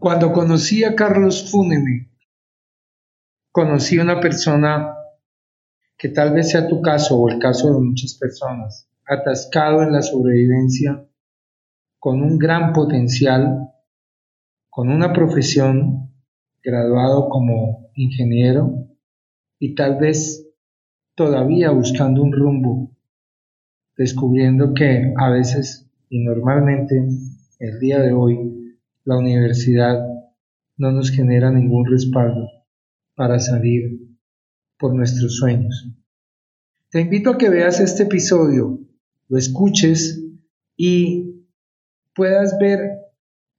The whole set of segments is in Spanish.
Cuando conocí a Carlos Fúneme, conocí a una persona que tal vez sea tu caso o el caso de muchas personas, atascado en la sobrevivencia, con un gran potencial, con una profesión, graduado como ingeniero y tal vez todavía buscando un rumbo, descubriendo que a veces y normalmente el día de hoy la universidad no nos genera ningún respaldo para salir por nuestros sueños. Te invito a que veas este episodio, lo escuches y puedas ver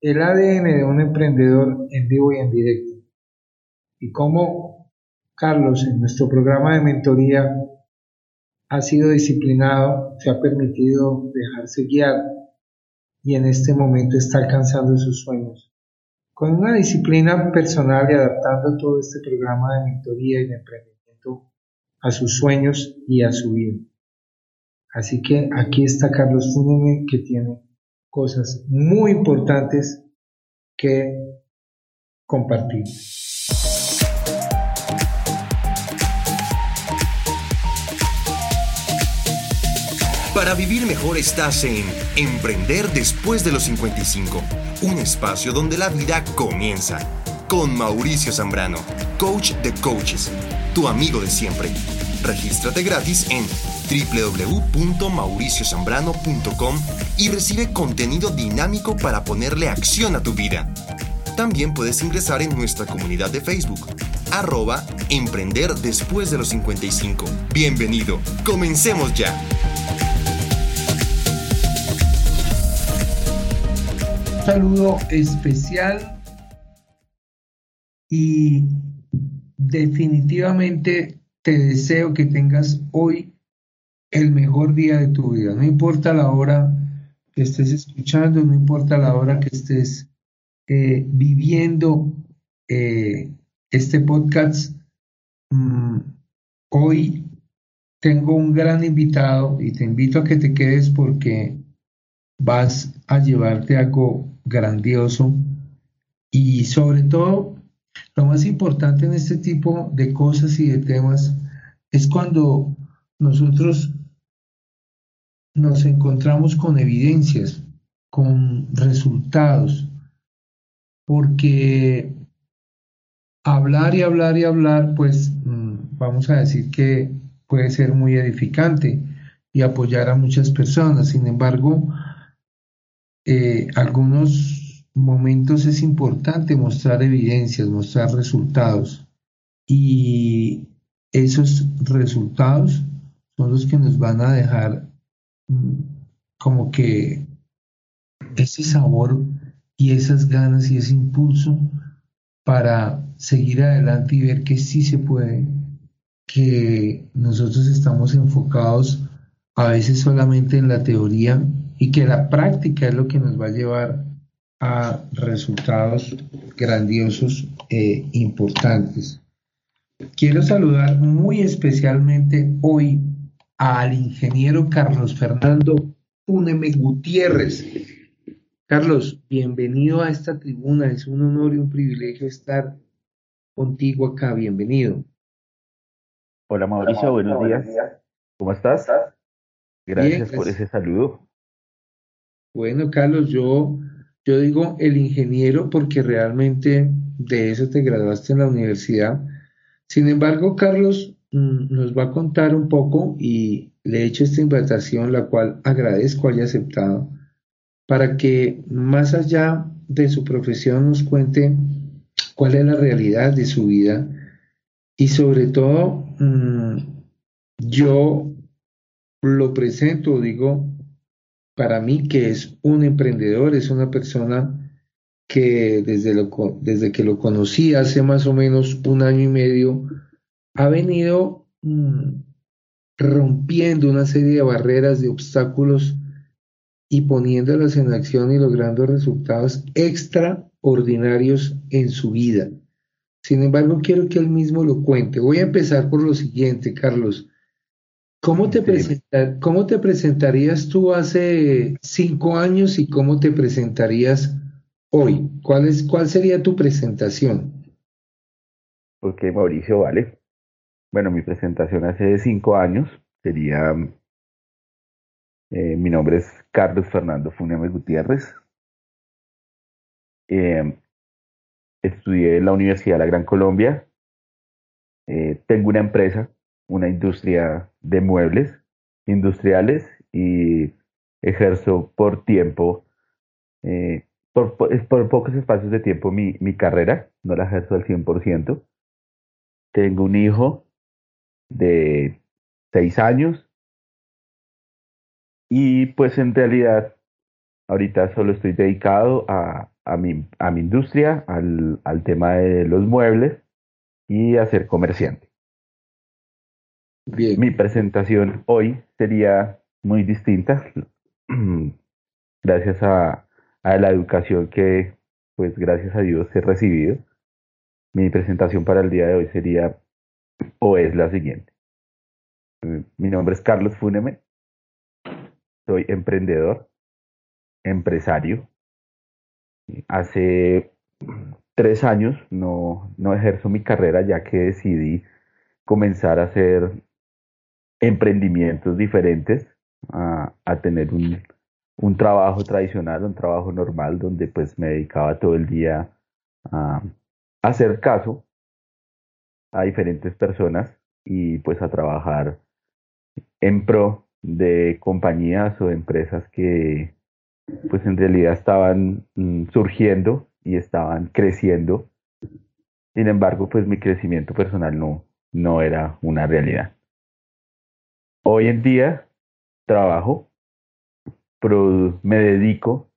el ADN de un emprendedor en vivo y en directo. Y cómo Carlos en nuestro programa de mentoría ha sido disciplinado, se ha permitido dejarse guiar y en este momento está alcanzando sus sueños. Con una disciplina personal y adaptando todo este programa de mentoría y de emprendimiento a sus sueños y a su vida. Así que aquí está Carlos Fúneme que tiene cosas muy importantes que compartir. Para vivir mejor estás en Emprender después de los 55, un espacio donde la vida comienza. Con Mauricio Zambrano, coach de coaches, tu amigo de siempre. Regístrate gratis en www.mauriciozambrano.com y recibe contenido dinámico para ponerle acción a tu vida. También puedes ingresar en nuestra comunidad de Facebook, arroba Emprender después de los 55. Bienvenido, comencemos ya. Saludo especial y definitivamente te deseo que tengas hoy el mejor día de tu vida. No importa la hora que estés escuchando, no importa la hora que estés eh, viviendo eh, este podcast. Mm, hoy tengo un gran invitado y te invito a que te quedes porque vas a llevarte algo grandioso y sobre todo lo más importante en este tipo de cosas y de temas es cuando nosotros nos encontramos con evidencias, con resultados, porque hablar y hablar y hablar, pues mm, vamos a decir que puede ser muy edificante y apoyar a muchas personas. Sin embargo, eh, algunos momentos es importante mostrar evidencias, mostrar resultados. Y esos resultados son los que nos van a dejar mm, como que ese sabor y esas ganas y ese impulso para seguir adelante y ver que sí se puede, que nosotros estamos enfocados a veces solamente en la teoría y que la práctica es lo que nos va a llevar a resultados grandiosos e importantes. Quiero saludar muy especialmente hoy al ingeniero Carlos Fernando Púneme Gutiérrez. Carlos, bienvenido a esta tribuna. Es un honor y un privilegio estar contigo acá. Bienvenido. Hola Mauricio, buenos, días. ¿Cómo estás? Gracias por ese saludo. Bueno, Carlos, yo, yo digo el ingeniero porque realmente de eso te graduaste en la universidad. Sin embargo, Carlos mm, nos va a contar un poco y le he hecho esta invitación, la cual agradezco haya aceptado, para que más allá de su profesión nos cuente cuál es la realidad de su vida y sobre todo mm, yo lo presento, digo, para mí que es un emprendedor, es una persona que desde, lo, desde que lo conocí hace más o menos un año y medio, ha venido mm, rompiendo una serie de barreras, de obstáculos y poniéndolas en acción y logrando resultados extraordinarios en su vida. Sin embargo, quiero que él mismo lo cuente. Voy a empezar por lo siguiente, Carlos. ¿Cómo te, ¿Cómo te presentarías tú hace cinco años y cómo te presentarías hoy? ¿Cuál, es, ¿Cuál sería tu presentación? Ok, Mauricio, vale. Bueno, mi presentación hace cinco años sería, eh, mi nombre es Carlos Fernando Funeme Gutiérrez. Eh, estudié en la Universidad de la Gran Colombia. Eh, tengo una empresa, una industria de muebles industriales y ejerzo por tiempo, por, por, pocos espacios de tiempo mi, mi carrera, no la ejerzo al 100%. Tengo un hijo de seis años y pues en realidad ahorita solo estoy dedicado a, a, mi, a mi industria, al, al tema de los muebles y a ser comerciante. Mi presentación hoy sería muy distinta gracias a, a la educación que pues gracias a Dios he recibido. Mi presentación para el día de hoy sería o es la siguiente. Mi nombre es Carlos Fúneme, soy emprendedor, empresario. Hace tres años no, no ejerzo mi carrera ya que decidí comenzar a hacer emprendimientos diferentes, a, tener un, un trabajo tradicional, un trabajo normal, donde pues me dedicaba todo el día a hacer caso a diferentes personas y pues a trabajar en pro de compañías o empresas que pues en realidad estaban mm, surgiendo y estaban creciendo. Sin embargo, pues mi crecimiento personal no, no era una realidad. Hoy en día trabajo, me dedico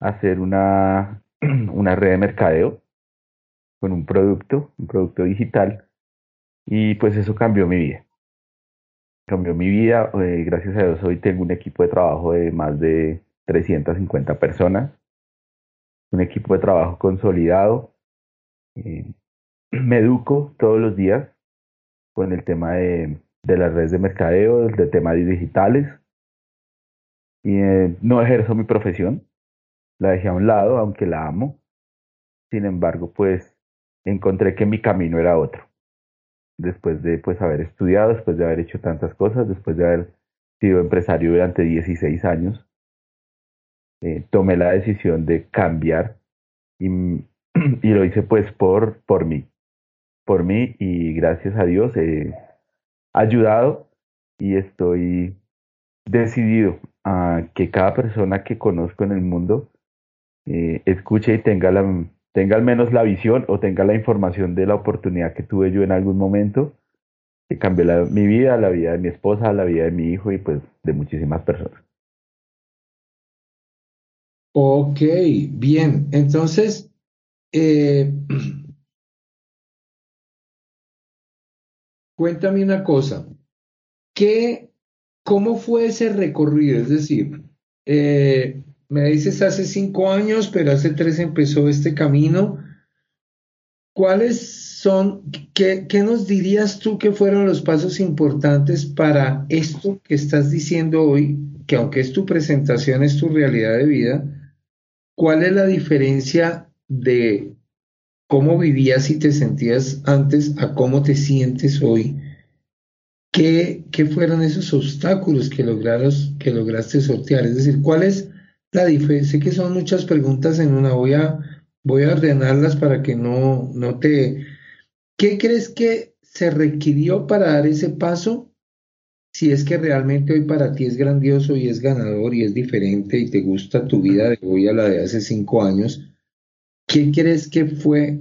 a hacer una, una red de mercadeo con un producto, un producto digital, y pues eso cambió mi vida. Cambió mi vida, eh, gracias a Dios hoy tengo un equipo de trabajo de más de 350 personas, un equipo de trabajo consolidado. Eh, me educo todos los días con el tema de, de las redes de mercadeo, de temas digitales. Y eh, no ejerzo mi profesión, la dejé a un lado, aunque la amo. Sin embargo, pues encontré que mi camino era otro. Después de pues haber estudiado, después de haber hecho tantas cosas, después de haber sido empresario durante 16 años, eh, tomé la decisión de cambiar y, y, lo hice pues por, por mí, por mí y gracias a Dios he ayudado y estoy decidido a que cada persona que conozco en el mundo eh, escuche y tenga la, tenga al menos la visión o tenga la información de la oportunidad que tuve yo en algún momento, que cambió mi vida, la vida de mi esposa, la vida de mi hijo y pues de muchísimas personas. Ok, bien. Entonces, eh, cuéntame una cosa. ¿Qué, ¿Cómo fue ese recorrido? Es decir, eh, me dices hace cinco años, pero hace tres empezó este camino. ¿Cuáles son, qué, qué, nos dirías tú que fueron los pasos importantes para esto que estás diciendo hoy, que aunque es tu presentación, es tu realidad de vida? ¿Cuál es la diferencia de cómo vivías y te sentías antes a cómo te sientes hoy? ¿Qué, qué fueron esos obstáculos que, lograros, que lograste sortear? Es decir, ¿cuál es la diferencia? Sé que son muchas preguntas en una, voy a, voy a ordenarlas para que no, no te... ¿Qué crees que se requirió para dar ese paso? Si es que realmente hoy para ti es grandioso y es ganador y es diferente y te gusta tu vida de hoy a la de hace cinco años, ¿qué crees que fue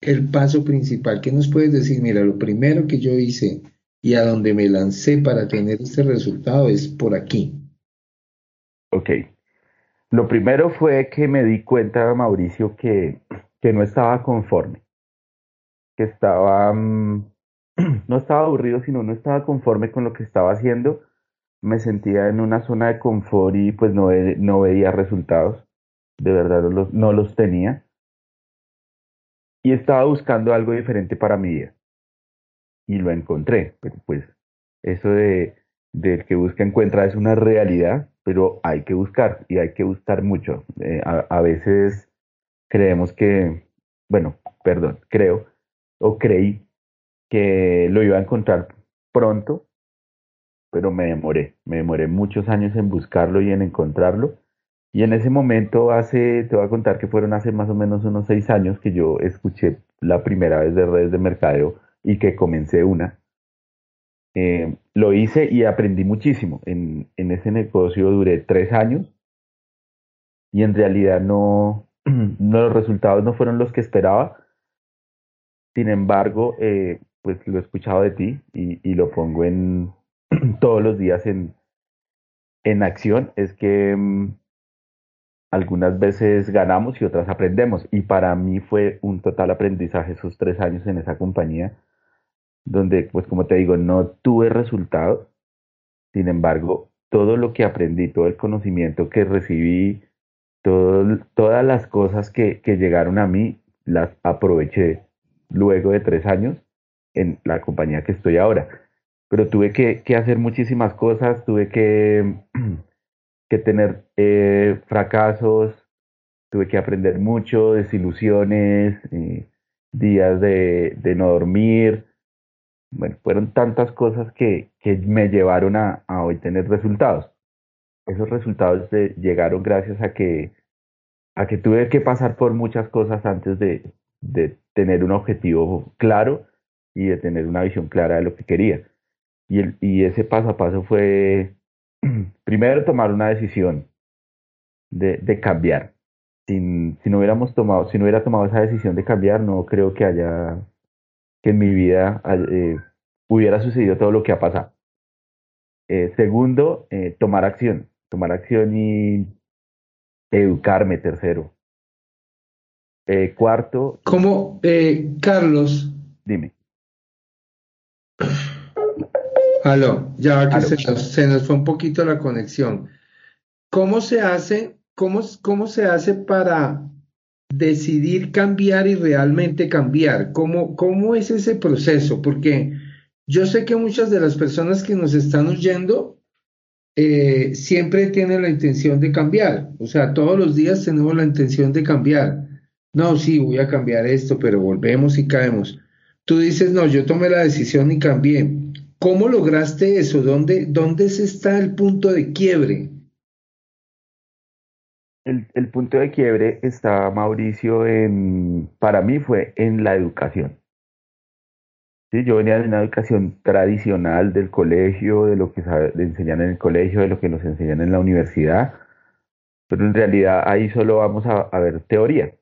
el paso principal? ¿Qué nos puedes decir? Mira, lo primero que yo hice y a donde me lancé para tener este resultado es por aquí. Ok, lo primero fue que me di cuenta, Mauricio, que, que no estaba conforme, que estaba, mm, no estaba aburrido, sino no estaba conforme con lo que estaba haciendo. Me sentía en una zona de confort y pues no, no veía resultados, de verdad no los, no los tenía. Y estaba buscando algo diferente para mi vida. Y lo encontré, pero pues eso de del que busca encuentra es una realidad pero hay que buscar y hay que buscar mucho. Eh, a, veces creemos que, bueno, perdón, creo o creí que lo iba a encontrar pronto, pero me demoré, me demoré muchos años en buscarlo y en encontrarlo. Y en ese momento, hace, te voy a contar que fueron hace más o menos unos seis años que yo escuché la primera vez de redes de mercadeo y que comencé una. Eh, lo hice y aprendí muchísimo. En, en ese negocio duré tres años y en realidad no, no, los resultados no fueron los que esperaba. Sin embargo, eh, pues lo he escuchado de ti y, lo pongo en todos los días en, en acción. Es que mm, algunas veces ganamos y otras aprendemos. Y para mí fue un total aprendizaje esos tres años en esa compañía, donde, pues como te digo, no tuve resultados. Sin embargo, todo lo que aprendí, todo el conocimiento que recibí, todas las cosas que, llegaron a mí las aproveché luego de tres años en la compañía que estoy ahora. Pero tuve que, hacer muchísimas cosas, tuve que, que tener eh, fracasos, tuve que aprender mucho, desilusiones, eh, días de, no dormir. Bueno, fueron tantas cosas que, me llevaron a, a hoy tener resultados esos resultados llegaron gracias a que, a que tuve que pasar por muchas cosas antes de, de tener un objetivo claro y de tener una visión clara de lo que quería. Y, el, y ese paso a paso fue primero tomar una decisión de, de cambiar. Sin, si no hubiéramos tomado, si no hubiera tomado esa decisión de cambiar, no creo que haya, que en mi vida eh, hubiera sucedido todo lo que ha pasado. Eh, segundo, eh, tomar acción tomar acción y educarme, tercero. Cuarto. ¿Cómo, eh, Carlos? Dime. Aló, ya que se nos, se nos, fue un poquito la conexión. ¿Cómo se hace, cómo, cómo se hace para decidir cambiar y realmente cambiar? ¿Cómo, ¿Cómo es ese proceso? Porque yo sé que muchas de las personas que nos están oyendo eh, siempre tiene la intención de cambiar. O sea, todos los días tenemos la intención de cambiar. No, sí, voy a cambiar esto, pero volvemos y caemos. Tú dices, no, yo tomé la decisión y cambié. ¿Cómo lograste eso? ¿Dónde, dónde está el punto de quiebre? El, punto de quiebre está, Mauricio, en, para mí fue en la educación. Sí, yo venía de una educación tradicional del colegio, de lo que le enseñan en el colegio, de lo que nos enseñan en la universidad, pero en realidad ahí solo vamos a, ver teoría,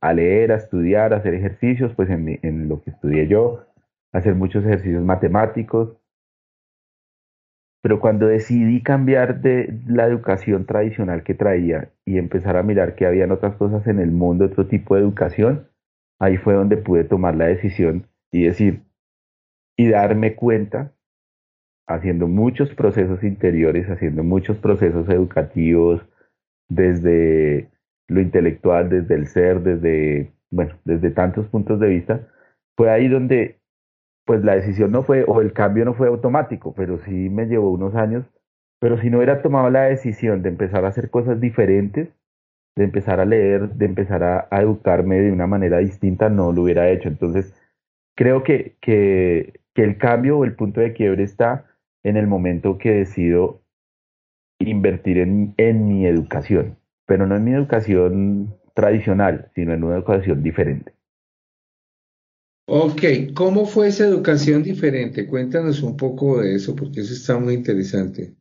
a leer, a estudiar, a hacer ejercicios, pues en lo que estudié yo, hacer muchos ejercicios matemáticos, pero cuando decidí cambiar de la educación tradicional que traía y empezar a mirar que habían otras cosas en el mundo, otro tipo de educación, ahí fue donde pude tomar la decisión y decir, y darme cuenta, haciendo muchos procesos interiores, haciendo muchos procesos educativos, desde lo intelectual, desde el ser, desde, bueno, desde tantos puntos de vista, fue ahí donde, pues la decisión no fue, o el cambio no fue automático, pero sí me llevó unos años, pero si no hubiera tomado la decisión de empezar a hacer cosas diferentes, de empezar a leer, de empezar a, educarme de una manera distinta, no lo hubiera hecho. Entonces, creo que, que, el cambio o el punto de quiebre está en el momento que decido invertir en, en mi educación, pero no en mi educación tradicional, sino en una educación diferente. Ok, ¿cómo fue esa educación diferente? Cuéntanos un poco de eso, porque eso está muy interesante.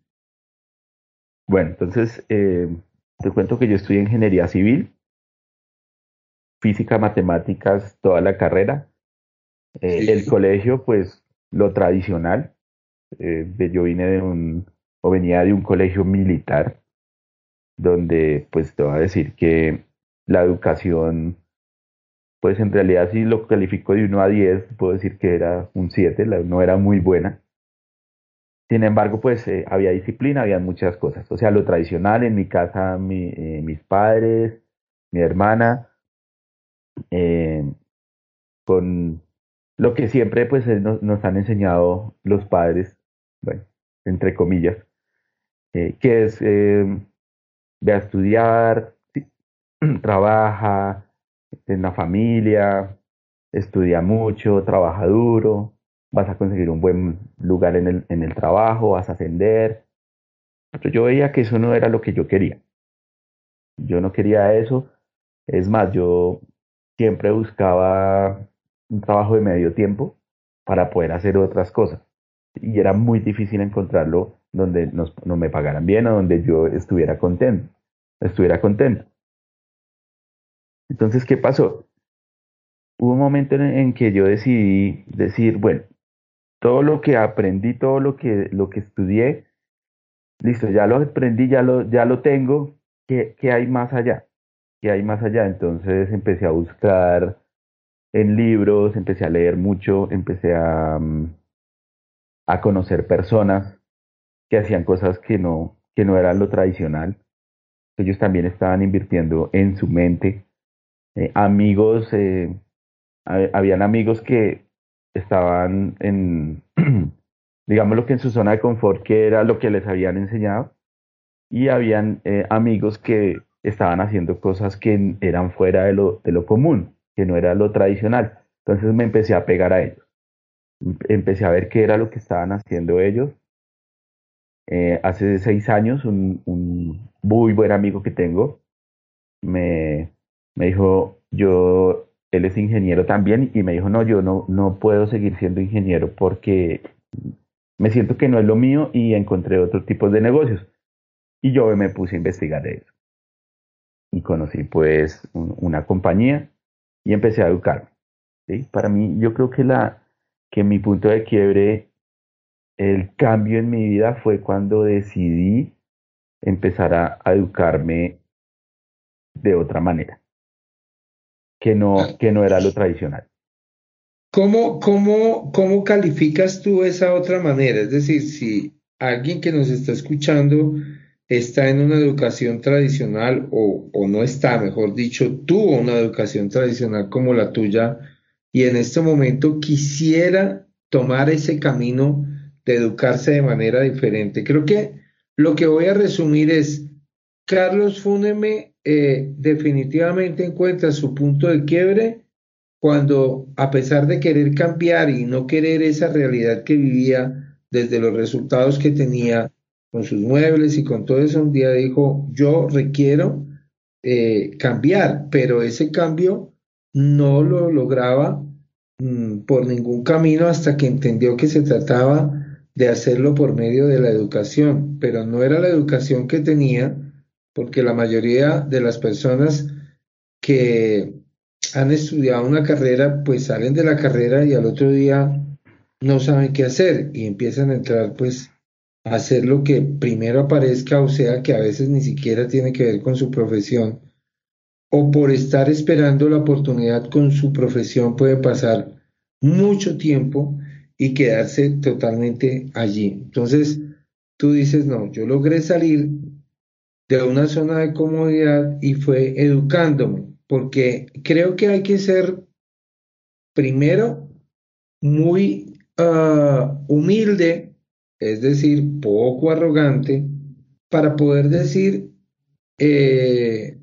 Bueno, entonces eh, te cuento que yo estudié ingeniería civil, física, matemáticas, toda la carrera. Eh, el colegio, pues lo tradicional, eh, yo vine de un, o venía de un colegio militar, donde pues te voy a decir que la educación, pues en realidad si lo califico de 1 a 10, puedo decir que era un 7, no era muy buena. Sin embargo, pues eh, había disciplina, había muchas cosas. O sea, lo tradicional en mi casa, mis padres, mi hermana, con lo que siempre pues nos, han enseñado los padres, bueno, entre comillas, eh, que es eh, estudiar, trabaja, tiene una familia, estudia mucho, trabaja duro, vas a conseguir un buen lugar en el, en el trabajo, vas a ascender. Pero yo veía que eso no era lo que yo quería. Yo no quería eso. Es más, yo siempre buscaba un trabajo de medio tiempo para poder hacer otras cosas. Y era muy difícil encontrarlo donde no me pagaran bien o donde yo estuviera contento. Estuviera contento. Entonces, ¿qué pasó? Hubo un momento en, que yo decidí decir, bueno, todo lo que aprendí, todo lo que, lo que estudié, listo, ya lo aprendí, ya lo, ya lo tengo, ¿qué, ¿qué hay más allá? ¿Qué hay más allá? Entonces empecé a buscar en libros, empecé a leer mucho, empecé a, mm, a conocer personas que hacían cosas que no, que no eran lo tradicional. Ellos también estaban invirtiendo en su mente. Eh, amigos, eh, habían amigos que estaban en, digamos lo que en su zona de confort, que era lo que les habían enseñado, y habían eh, amigos que estaban haciendo cosas que eran fuera de lo, común, que no era lo tradicional. Entonces me empecé a pegar a ellos. Empecé a ver qué era lo que estaban haciendo ellos. Hace seis años, un, muy buen amigo que tengo me, me dijo, yo, él es ingeniero también, y me dijo, no, yo no, no puedo seguir siendo ingeniero porque me siento que no es lo mío y encontré otros tipos de negocios. Y yo me puse a investigar eso. Y conocí pues una compañía y empecé a educarme. ¿sí? Para mí, yo creo que, la, que mi punto de quiebre, el cambio en mi vida fue cuando decidí empezar a, educarme de otra manera, que no, que no era lo tradicional. ¿Cómo, cómo, ¿Cómo calificas tú esa otra manera? Es decir, si alguien que nos está escuchando está en una educación tradicional o, o, no está, mejor dicho, tuvo una educación tradicional como la tuya y en este momento quisiera tomar ese camino de educarse de manera diferente. Creo que lo que voy a resumir es, Carlos Fúneme eh, definitivamente encuentra su punto de quiebre cuando, a pesar de querer cambiar y no querer esa realidad que vivía desde los resultados que tenía, con sus muebles y con todo eso, un día dijo, yo requiero eh, cambiar, pero ese cambio no lo lograba mm, por ningún camino hasta que entendió que se trataba de hacerlo por medio de la educación, pero no era la educación que tenía, porque la mayoría de las personas que han estudiado una carrera, pues salen de la carrera y al otro día no saben qué hacer y empiezan a entrar pues hacer lo que primero aparezca, o sea, que a veces ni siquiera tiene que ver con su profesión, o por estar esperando la oportunidad con su profesión puede pasar mucho tiempo y quedarse totalmente allí. Entonces, tú dices, no, yo logré salir de una zona de comodidad y fue educándome, porque creo que hay que ser primero muy ah, humilde es decir, poco arrogante, para poder decir, eh,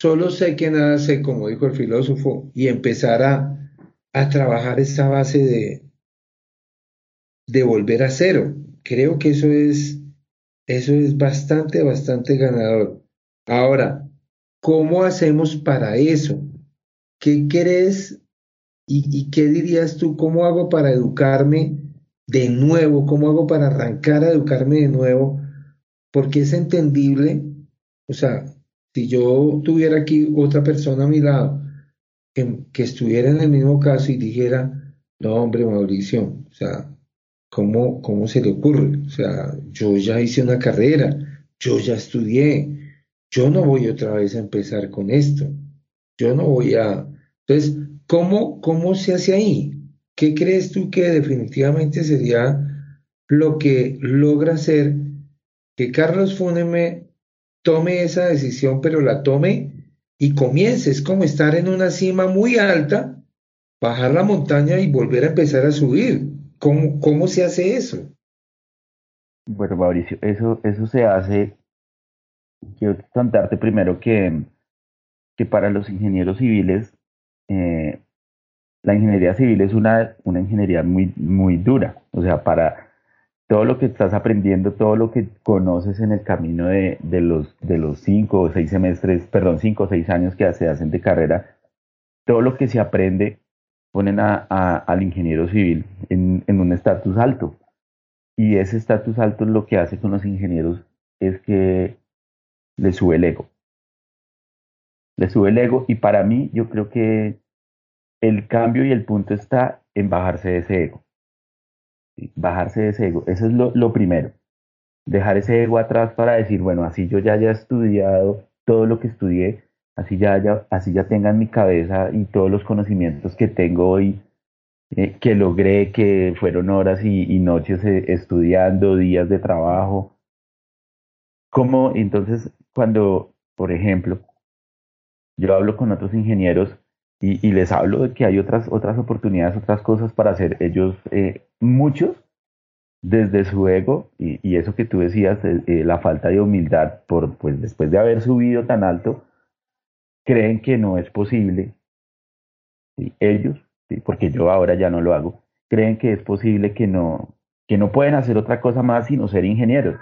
solo sé que nada sé, como dijo el filósofo, y empezar a, a trabajar esa base de, de volver a cero. Creo que eso es, eso es bastante, bastante ganador. Ahora, ¿cómo hacemos para eso? ¿Qué crees y, qué dirías tú? ¿Cómo hago para educarme? de nuevo, cómo hago para arrancar a educarme de nuevo, porque es entendible, o sea, si yo tuviera aquí otra persona a mi lado que, que estuviera en el mismo caso y dijera, no, hombre, Mauricio, o sea, ¿cómo, ¿cómo se le ocurre? O sea, yo ya hice una carrera, yo ya estudié, yo no voy otra vez a empezar con esto, yo no voy a... Entonces, ¿cómo, cómo se hace ahí? ¿Qué crees tú que definitivamente sería lo que logra hacer que Carlos Fúneme tome esa decisión, pero la tome y comience? Es como estar en una cima muy alta, bajar la montaña y volver a empezar a subir. ¿Cómo, cómo se hace eso? Bueno, Mauricio, eso, eso se hace. Quiero contarte primero que que para los ingenieros civiles, eh, la ingeniería civil es una, una ingeniería muy, muy dura. O sea, para todo lo que estás aprendiendo, todo lo que conoces en el camino de, los, de los cinco o seis semestres, perdón, cinco o seis años que se hacen de carrera, todo lo que se aprende ponen al ingeniero civil en, un estatus alto. Y ese estatus alto lo que hace con los ingenieros es que le sube el ego. Le sube el ego y para mí yo creo que el cambio y el punto está en bajarse de ese ego. Bajarse de ese ego. Eso es lo, lo primero. Dejar ese ego atrás para decir, bueno, así yo ya haya estudiado todo lo que estudié, así ya, ya, así ya tenga en mi cabeza y todos los conocimientos que tengo hoy, eh, que logré, que fueron horas y, noches eh, estudiando, días de trabajo. Como entonces, cuando, por ejemplo, yo hablo con otros ingenieros y, les hablo de que hay otras, otras oportunidades, otras cosas para hacer ellos, eh, muchos, desde su ego, y, eso que tú decías, la falta de humildad, por, pues después de haber subido tan alto, creen que no es posible, ellos, porque yo ahora ya no lo hago, creen que es posible que no, que no pueden hacer otra cosa más sino ser ingenieros.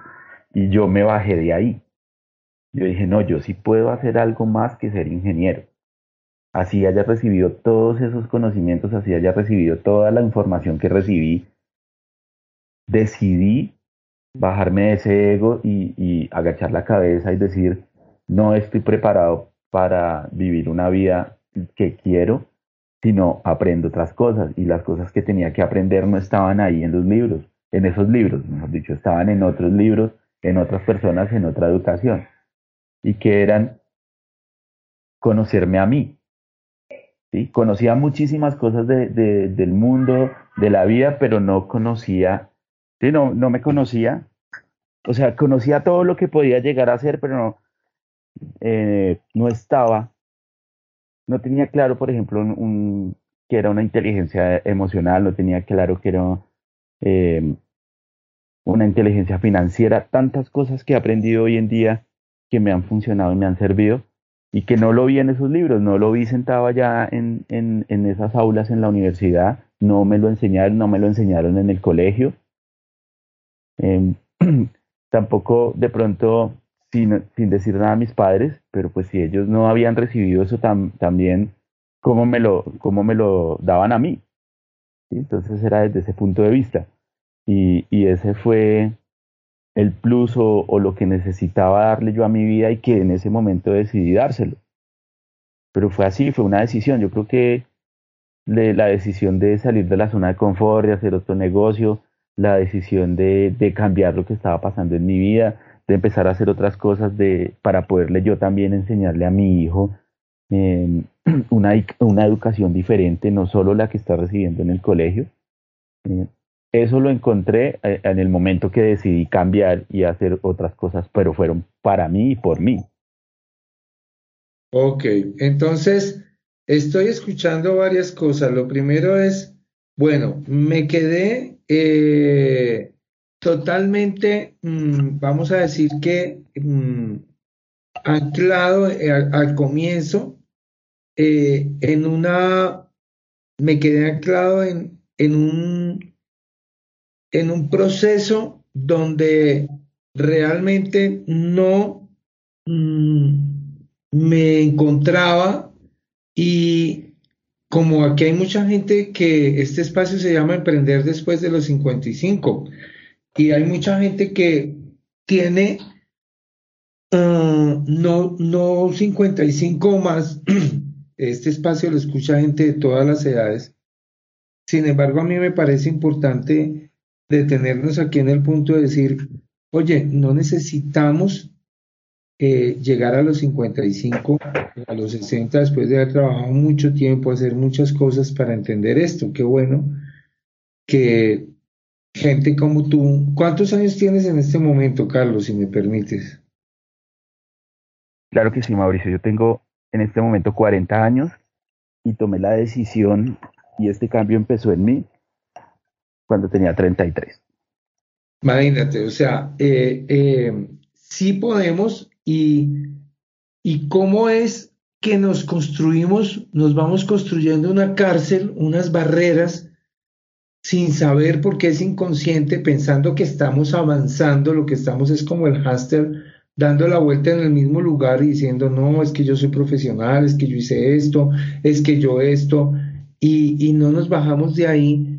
Y yo me bajé de ahí. Yo dije, no, yo sí puedo hacer algo más que ser ingeniero. Así haya recibido todos esos conocimientos, así haya recibido toda la información que recibí, decidí bajarme de ese ego y agachar la cabeza y decir, no estoy preparado para vivir una vida que quiero, sino aprendo otras cosas y las cosas que tenía que aprender no estaban ahí en los libros, en esos libros, mejor dicho, estaban en otros libros, en otras personas, en otra educación y que eran conocerme a mí. ¿sí? Conocía muchísimas cosas de, del mundo, de la vida, pero no conocía, ¿sí? no, no me conocía. O sea, conocía todo lo que podía llegar a ser, pero no, eh, no estaba, no tenía claro, por ejemplo, que era una inteligencia emocional, no tenía claro que era eh, una inteligencia financiera, tantas cosas que he aprendido hoy en día que me han funcionado y me han servido y que no lo vi en esos libros, no lo vi sentado allá en, en, en esas aulas en la universidad, no me lo enseñaron, no me lo enseñaron en el colegio. Em, tampoco de pronto sin, decir nada a mis padres, pero pues si ellos no habían recibido eso también, ¿cómo me, lo, ¿cómo me lo daban a mí? Entonces era desde ese punto de vista. Y, y ese fue el plus o, lo que necesitaba darle yo a mi vida y que en ese momento decidí dárselo. Pero fue así, fue una decisión. Yo creo que la decisión de salir de la zona de confort, de hacer otro negocio, la decisión de, de cambiar lo que estaba pasando en mi vida, de empezar a hacer otras cosas de, para poderle yo también enseñarle a mi hijo em, una, una, educación diferente, no solo la que está recibiendo en el colegio. Eh, eso lo encontré eh, en el momento que decidí cambiar y hacer otras cosas, pero fueron para mí y por mí. Ok, entonces estoy escuchando varias cosas. Lo primero es, bueno, me quedé eh, totalmente, mm, vamos a decir que mm, anclado eh, al, comienzo eh, en una, me quedé anclado en, en, un, en un proceso donde realmente no mm, me encontraba y como aquí hay mucha gente que este espacio se llama Emprender después de los 55 y hay mucha gente que tiene ah, no, no 55 o más, este espacio lo escucha gente de todas las edades. Sin embargo, a mí me parece importante detenernos aquí en el punto de decir, oye, no necesitamos eh, llegar a los 55, a los 60, después de haber trabajado mucho tiempo, hacer muchas cosas para entender esto. Qué bueno que gente como tú. ¿Cuántos años tienes en este momento, Carlos, si me permites? Claro que sí, Mauricio. Yo tengo en este momento 40 años y tomé la decisión y este cambio empezó en mí cuando tenía 33. Imagínate, o sea, eh, eh, sí podemos y, y cómo es que nos construimos, nos vamos construyendo una cárcel, unas barreras, sin saber por qué es inconsciente, pensando que estamos avanzando, lo que estamos es como el háster dando la vuelta en el mismo lugar y diciendo, no, es que yo soy profesional, es que yo hice esto, es que yo esto, y, y no nos bajamos de ahí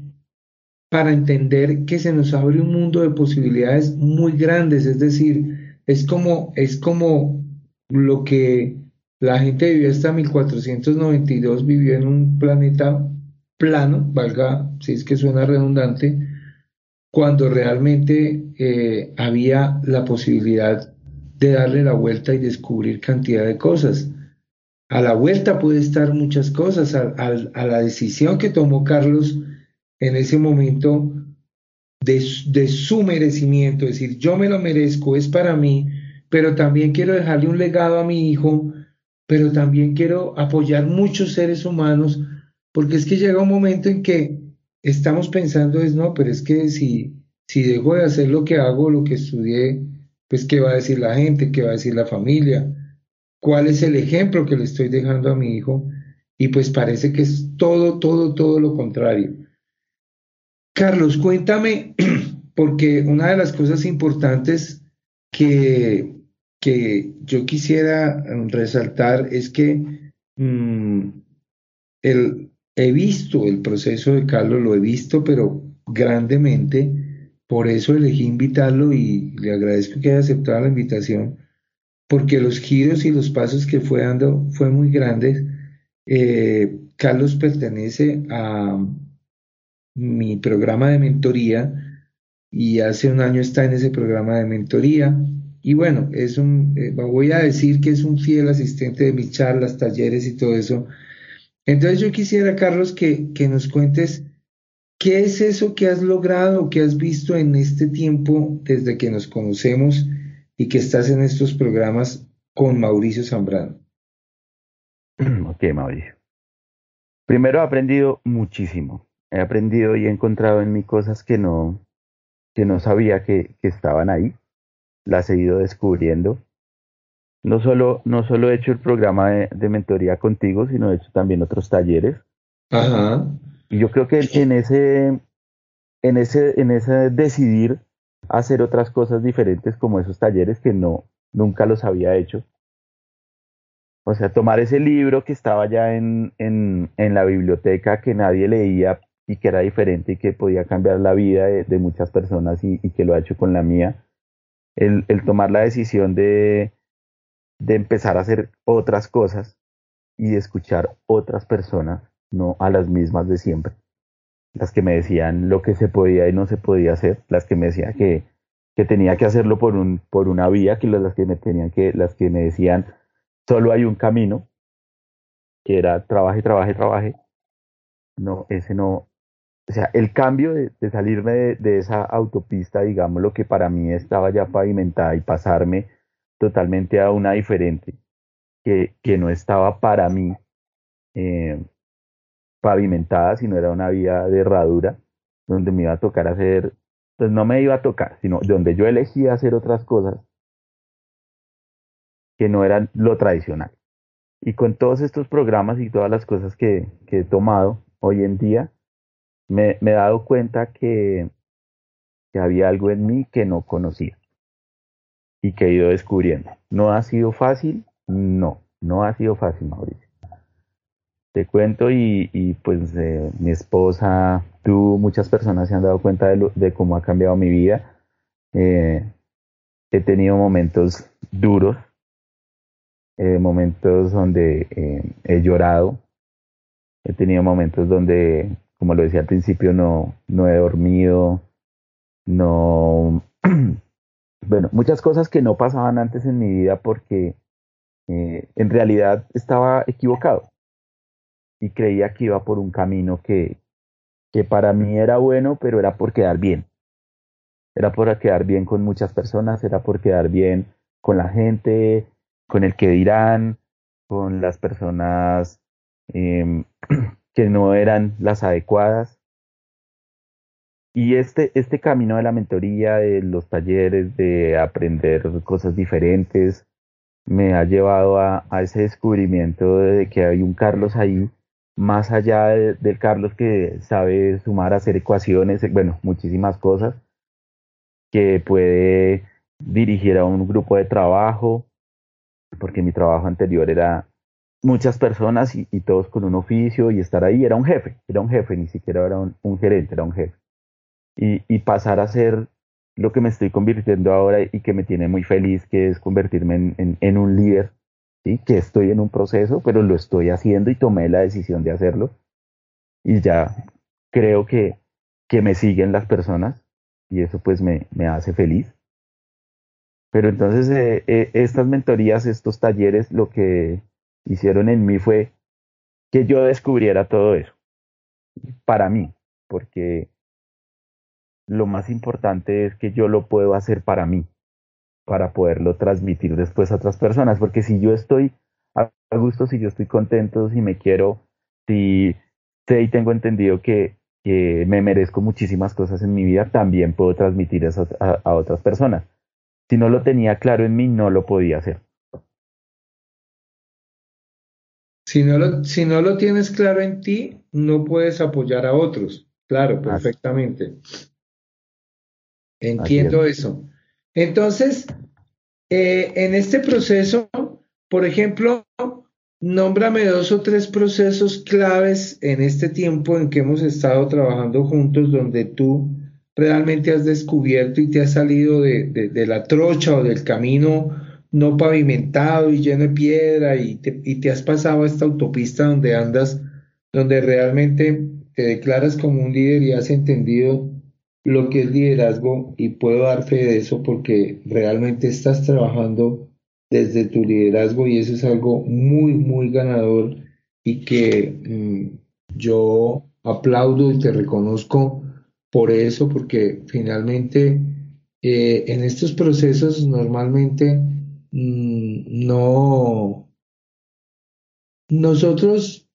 para entender que se nos abre un mundo de posibilidades muy grandes, es decir, es como, es como lo que la gente vivió hasta 1492, vivió en un planeta plano, valga, si es que suena redundante, cuando realmente eh, había la posibilidad de darle la vuelta y descubrir cantidad de cosas. A la vuelta puede estar muchas cosas, a, la decisión que tomó Carlos en ese momento de, su merecimiento, decir, yo me lo merezco, es para mí, pero también quiero dejarle un legado a mi hijo pero también quiero apoyar muchos seres humanos, porque es que llega un momento en que estamos pensando es, no, pero es que si, si dejo de hacer lo que hago, lo que estudié, pues qué va a decir la gente, qué va a decir la familia, cuál es el ejemplo que le estoy dejando a mi hijo, y pues parece que es todo, todo, todo lo contrario. Carlos, cuéntame, porque una de las cosas importantes que que yo quisiera resaltar es que mm, el, he visto el proceso de Carlos, lo he visto, pero grandemente, por eso elegí invitarlo y le agradezco que haya aceptado la invitación, porque los giros y los pasos que fue dando fue muy grandes. Eh, Carlos pertenece a mi programa de mentoría y hace un año está en ese programa de mentoría y bueno, es un, eh, voy a decir que es un fiel asistente de mis charlas, talleres y todo eso. Entonces yo quisiera, Carlos, que, que nos cuentes qué es eso que has logrado, que has visto en este tiempo desde que nos conocemos y que estás en estos programas con Mauricio Zambrano. Ok, Mauricio. Primero he aprendido muchísimo. He aprendido y he encontrado en mí cosas que no, que no sabía que, que estaban ahí las he ido descubriendo. No solo, no solo he hecho el programa de, mentoría contigo, sino he hecho también otros talleres. Ajá. Y yo creo que en ese, en ese, en ese decidir hacer otras cosas diferentes como esos talleres que no, nunca los había hecho. O sea, tomar ese libro que estaba ya en, en, en la biblioteca que nadie leía y que era diferente y que podía cambiar la vida de, muchas personas y, y, que lo ha hecho con la mía el, tomar la decisión de, de empezar a hacer otras cosas y de escuchar otras personas, no a las mismas de siempre. Las que me decían lo que se podía y no se podía hacer, las que me decían que, que tenía que hacerlo por, un, por una vía, que las que me tenían que, las que me decían solo hay un camino, que era trabaje, trabaje, trabaje. No, ese no, o sea, el cambio de, salirme de, esa autopista, digamos, lo que para mí estaba ya pavimentada y pasarme totalmente a una diferente, que, que no estaba para mí eh, pavimentada, sino era una vía de herradura, donde me iba a tocar hacer, pues no me iba a tocar, sino donde yo elegía hacer otras cosas que no eran lo tradicional. Y con todos estos programas y todas las cosas que, que he tomado hoy en día, me, he dado cuenta que, que había algo en mí que no conocía y que he ido descubriendo. ¿No ha sido fácil? No, no ha sido fácil, Mauricio. Te cuento y, y pues eh, mi esposa, tú, muchas personas se han dado cuenta de, de cómo ha cambiado mi vida. Eh, he tenido momentos duros, eh, momentos donde he llorado, he tenido momentos donde como lo decía al principio, no, no he dormido, no... bueno, muchas cosas que no pasaban antes en mi vida porque eh, en realidad estaba equivocado y creía que iba por un camino que, que para mí era bueno, pero era por quedar bien. Era por quedar bien con muchas personas, era por quedar bien con la gente, con el que dirán, con las personas eh, que no eran las adecuadas. Y este, este camino de la mentoría, de los talleres, de aprender cosas diferentes, me ha llevado a, ese descubrimiento de que hay un Carlos ahí, más allá del Carlos que sabe sumar, hacer ecuaciones, bueno, muchísimas cosas, que puede dirigir a un grupo de trabajo, porque mi trabajo anterior era muchas personas y, todos con un oficio y estar ahí, era un jefe, era un jefe, ni siquiera era un, gerente, era un jefe. Y, pasar a ser lo que me estoy convirtiendo ahora y que me tiene muy feliz, que es convertirme en, un líder, ¿sí? que estoy en un proceso, pero lo estoy haciendo y tomé la decisión de hacerlo. Y ya creo que, que me siguen las personas y eso pues me, me hace feliz. Pero entonces eh, eh, estas mentorías, estos talleres, lo que hicieron en mí fue que yo descubriera todo eso, para mí, porque lo más importante es que yo lo puedo hacer para mí, para poderlo transmitir después a otras personas, porque si yo estoy a gusto, si yo estoy contento, si me quiero, si sé y tengo entendido que, me merezco muchísimas cosas en mi vida, también puedo transmitir eso a, otras personas. Si no lo tenía claro en mí, no lo podía hacer. Si no, lo, si no lo tienes claro en ti, no puedes apoyar a otros. Claro, perfectamente. Entiendo eso. Entonces, eh, en este proceso, por ejemplo, nómbrame dos o tres procesos claves en este tiempo en que hemos estado trabajando juntos donde tú realmente has descubierto y te has salido de, la trocha o del camino no pavimentado y lleno de piedra y te, y te has pasado a esta autopista donde andas, donde realmente te declaras como un líder y has entendido lo que es liderazgo y puedo dar fe de eso porque realmente estás trabajando desde tu liderazgo y eso es algo muy, muy ganador y que mm, yo aplaudo y te reconozco por eso porque finalmente eh, en estos procesos normalmente mm, no nosotros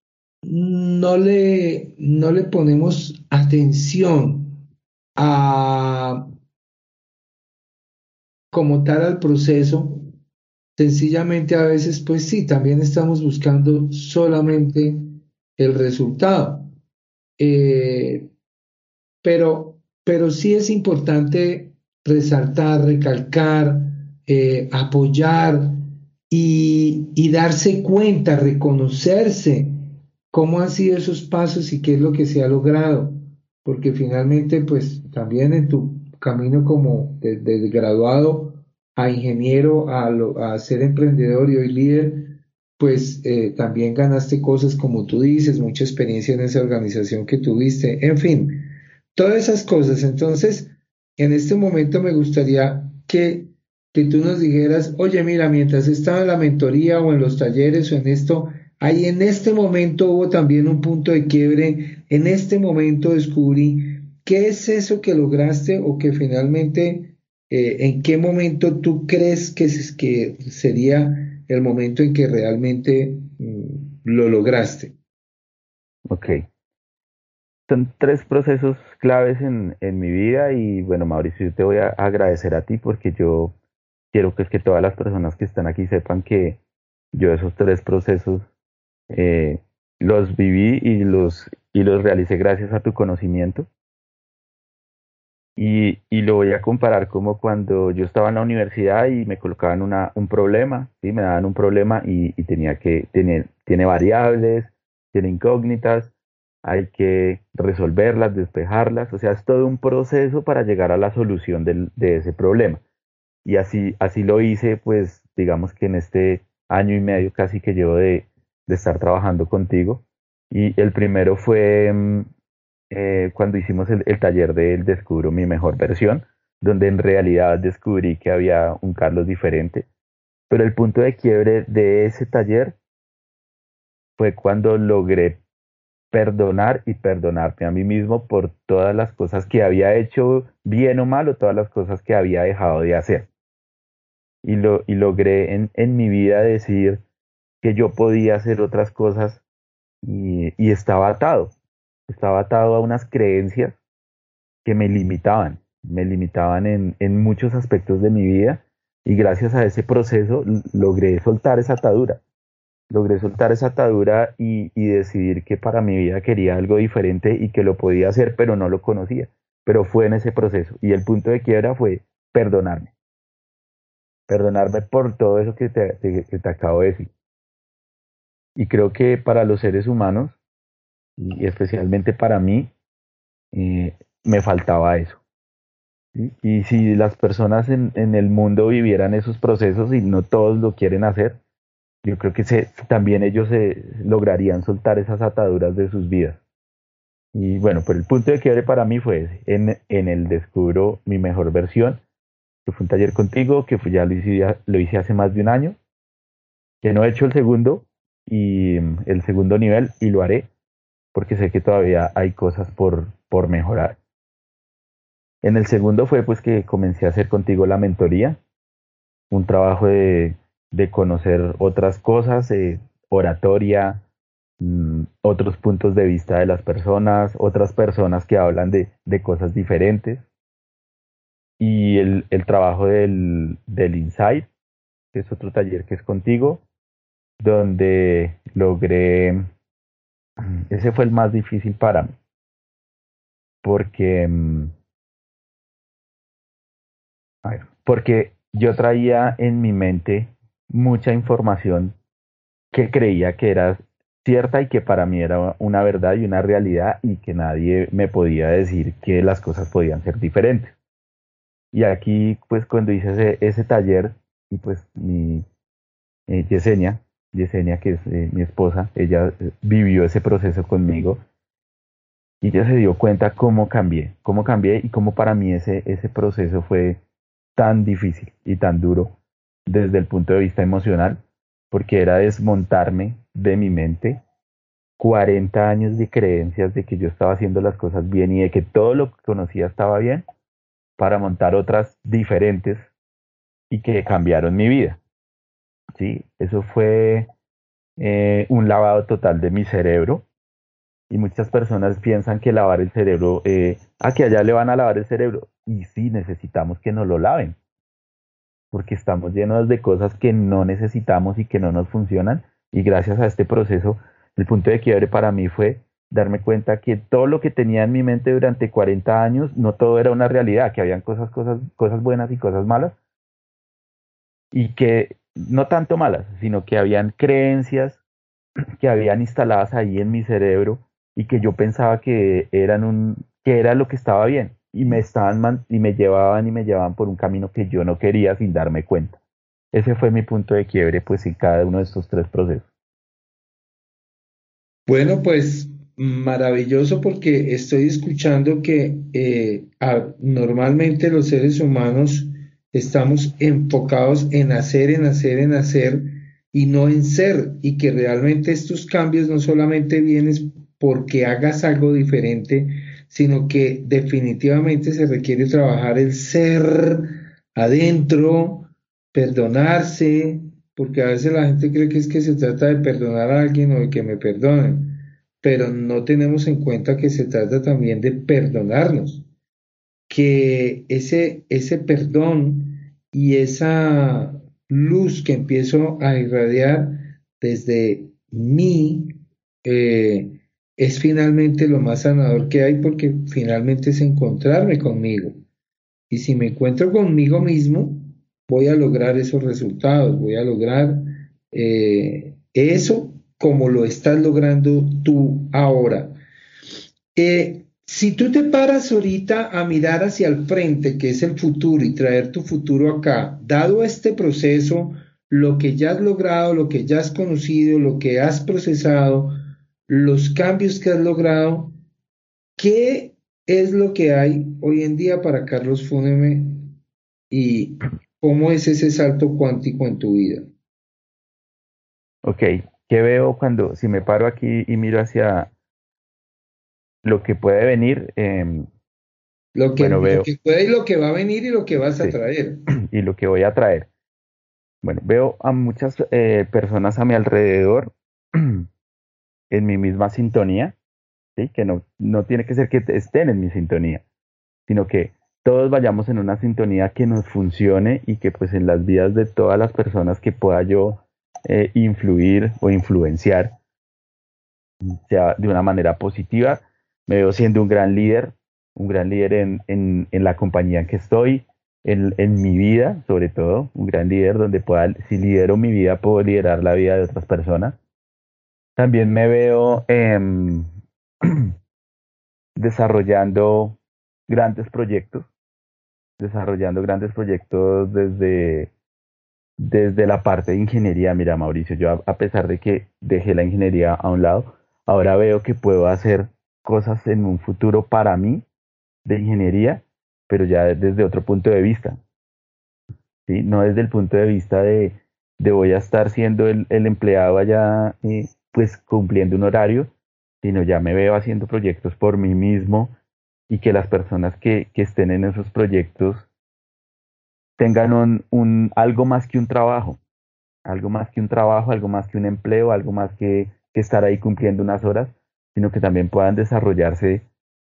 no le no le ponemos atención a, como tal al proceso, sencillamente a veces, pues sí, también estamos buscando solamente el resultado. Eh, pero, pero sí es importante resaltar, recalcar, eh, apoyar y, y, darse cuenta, reconocerse cómo han sido esos pasos y qué es lo que se ha logrado porque finalmente pues también en tu camino como desde graduado a ingeniero, a, ser emprendedor y hoy líder, pues eh, también ganaste cosas como tú dices, mucha experiencia en esa organización que tuviste, en fin, todas esas cosas. Entonces, en este momento me gustaría que, que tú nos dijeras, oye, mira, mientras estaba en la mentoría o en los talleres o en esto, Ahí en este momento hubo también un punto de quiebre, en este momento descubrí qué es eso que lograste o que finalmente, eh, en qué momento tú crees que, que sería el momento en que realmente mm, lo lograste. Ok. Son tres procesos claves en, en, mi vida y bueno, Mauricio, yo te voy a agradecer a ti porque yo quiero que, es que todas las personas que están aquí sepan que yo esos tres procesos eh, los viví y los, y los realicé gracias a tu conocimiento. Y, y, lo voy a comparar como cuando yo estaba en la universidad y me colocaban una, un problema, ¿sí? me daban un problema y, y tenía que tener, tiene variables, tiene incógnitas, hay que resolverlas, despejarlas, o sea, es todo un proceso para llegar a la solución del, de ese problema. Y así, así lo hice, pues digamos que en este año y medio casi que llevo de, de estar trabajando contigo. Y el primero fue mm, eh, cuando hicimos el, taller del Descubro mi mejor versión, donde en realidad descubrí que había un Carlos diferente. Pero el punto de quiebre de ese taller fue cuando logré perdonar y perdonarme a mí mismo por todas las cosas que había hecho bien o mal o todas las cosas que había dejado de hacer. Y, lo, y logré en, en mi vida decir, que yo podía hacer otras cosas y, estaba atado, estaba atado a unas creencias que me limitaban, me limitaban en, en muchos aspectos de mi vida Y gracias a ese proceso logré soltar esa atadura. Logré soltar esa atadura y, y decidir que para mi vida quería algo diferente y que lo podía hacer, pero no lo conocía. Pero fue en ese proceso. Y el punto de quiebra fue perdonarme. Perdonarme por todo eso que te, que te acabo de decir. Y creo que para los seres humanos, y especialmente para mí, eh, me faltaba eso. Y si las personas en, en, el mundo vivieran esos procesos y no todos lo quieren hacer, yo creo que también ellos se lograrían soltar esas ataduras de sus vidas. Y bueno, pues el punto de quiebre para mí fue. En, en el descubro mi mejor versión, que fue un taller contigo, que fue, ya lo hice, lo hice hace más de un año, que no he hecho el segundo, y el segundo nivel y lo haré porque sé que todavía hay cosas por, por mejorar. En el segundo fue pues que comencé a hacer contigo la mentoría, un trabajo de, de conocer otras cosas, eh, oratoria, mm, otros puntos de vista de las personas, otras personas que hablan de, de cosas diferentes. Y el, el trabajo del, del Insight, que es otro taller que es contigo, donde logré, ese fue el más difícil para mí, porque, mm, porque yo traía en mi mente mucha información que creía que era cierta y que para mí era una verdad y una realidad y que nadie me podía decir que las cosas podían ser diferentes. Y aquí, pues cuando hice ese, ese taller, y pues mi Yesenia, Yesenia, que es eh, mi esposa, ella eh, vivió ese proceso conmigo y ella se dio cuenta cómo cambié, cómo cambié y cómo para mí ese, ese proceso fue tan difícil y tan duro desde el punto de vista emocional, porque era desmontarme de mi mente 40 años de creencias de que yo estaba haciendo las cosas bien y de que todo lo que conocía estaba bien, para montar otras diferentes y que cambiaron mi vida. ¿Sí? Eso fue eh, un lavado total de mi cerebro. Y muchas personas piensan que lavar el cerebro, eh, a que allá le van a lavar el cerebro. Y sí, necesitamos que nos lo laven. Porque estamos llenos de cosas que no necesitamos y que no nos funcionan. Y gracias a este proceso, el punto de quiebre para mí fue darme cuenta que todo lo que tenía en mi mente durante 40 años, no todo era una realidad, que habían cosas, cosas, cosas buenas y cosas malas. Y que no tanto malas, sino que habían creencias que habían instaladas ahí en mi cerebro y que yo pensaba que eran un que era lo que estaba bien y me estaban y me llevaban y me llevaban por un camino que yo no quería sin darme cuenta. Ese fue mi punto de quiebre pues en cada uno de estos tres procesos. Bueno, pues maravilloso porque estoy escuchando que eh, normalmente los seres humanos estamos enfocados en hacer, en hacer, en hacer y no en ser y que realmente estos cambios no solamente vienen porque hagas algo diferente, sino que definitivamente se requiere trabajar el ser adentro, perdonarse, porque a veces la gente cree que es que se trata de perdonar a alguien o de que me perdonen, pero no tenemos en cuenta que se trata también de perdonarnos, que ese, ese perdón y esa luz que empiezo a irradiar desde mí eh, es finalmente lo más sanador que hay porque finalmente es encontrarme conmigo. Y si me encuentro conmigo mismo, voy a lograr esos resultados, voy a lograr eh, eso como lo estás logrando tú ahora. Eh, si tú te paras ahorita a mirar hacia el frente, que es el futuro, y traer tu futuro acá, dado este proceso, lo que ya has logrado, lo que ya has conocido, lo que has procesado, los cambios que has logrado, ¿qué es lo que hay hoy en día para Carlos Fúneme y cómo es ese salto cuántico en tu vida? Ok, ¿qué veo cuando, si me paro aquí y miro hacia, lo que puede venir. Eh, lo, que, lo que puede y lo que va a venir y lo que vas a traer. Y lo que voy a traer. Bueno, veo a muchas eh, personas a mi alrededor en mi misma sintonía, ¿sí? que no, no tiene que ser que estén en mi sintonía, sino que todos vayamos en una sintonía que nos funcione y que pues en las vidas de todas las personas que pueda yo eh, influir o influenciar sea de una manera positiva. Me veo siendo un gran líder, un gran líder en, en, la compañía en que estoy, en, en, mi vida, sobre todo, un gran líder donde pueda, si lidero mi vida, puedo liderar la vida de otras personas. También me veo em, desarrollando grandes proyectos, desarrollando grandes proyectos desde, desde la parte de ingeniería. Mira, Mauricio, yo a, pesar de que dejé la ingeniería a un lado, ahora veo que puedo hacer cosas en un futuro para mí de ingeniería, pero ya desde otro punto de vista. No desde el punto de vista de, voy a estar siendo el, empleado allá, eh, pues cumpliendo un horario, sino ya me veo haciendo proyectos por mí mismo y que las personas que, estén en esos proyectos tengan algo más que un trabajo, algo más que un trabajo, algo más que un empleo, algo más que estar ahí cumpliendo unas horas, sino que también puedan desarrollarse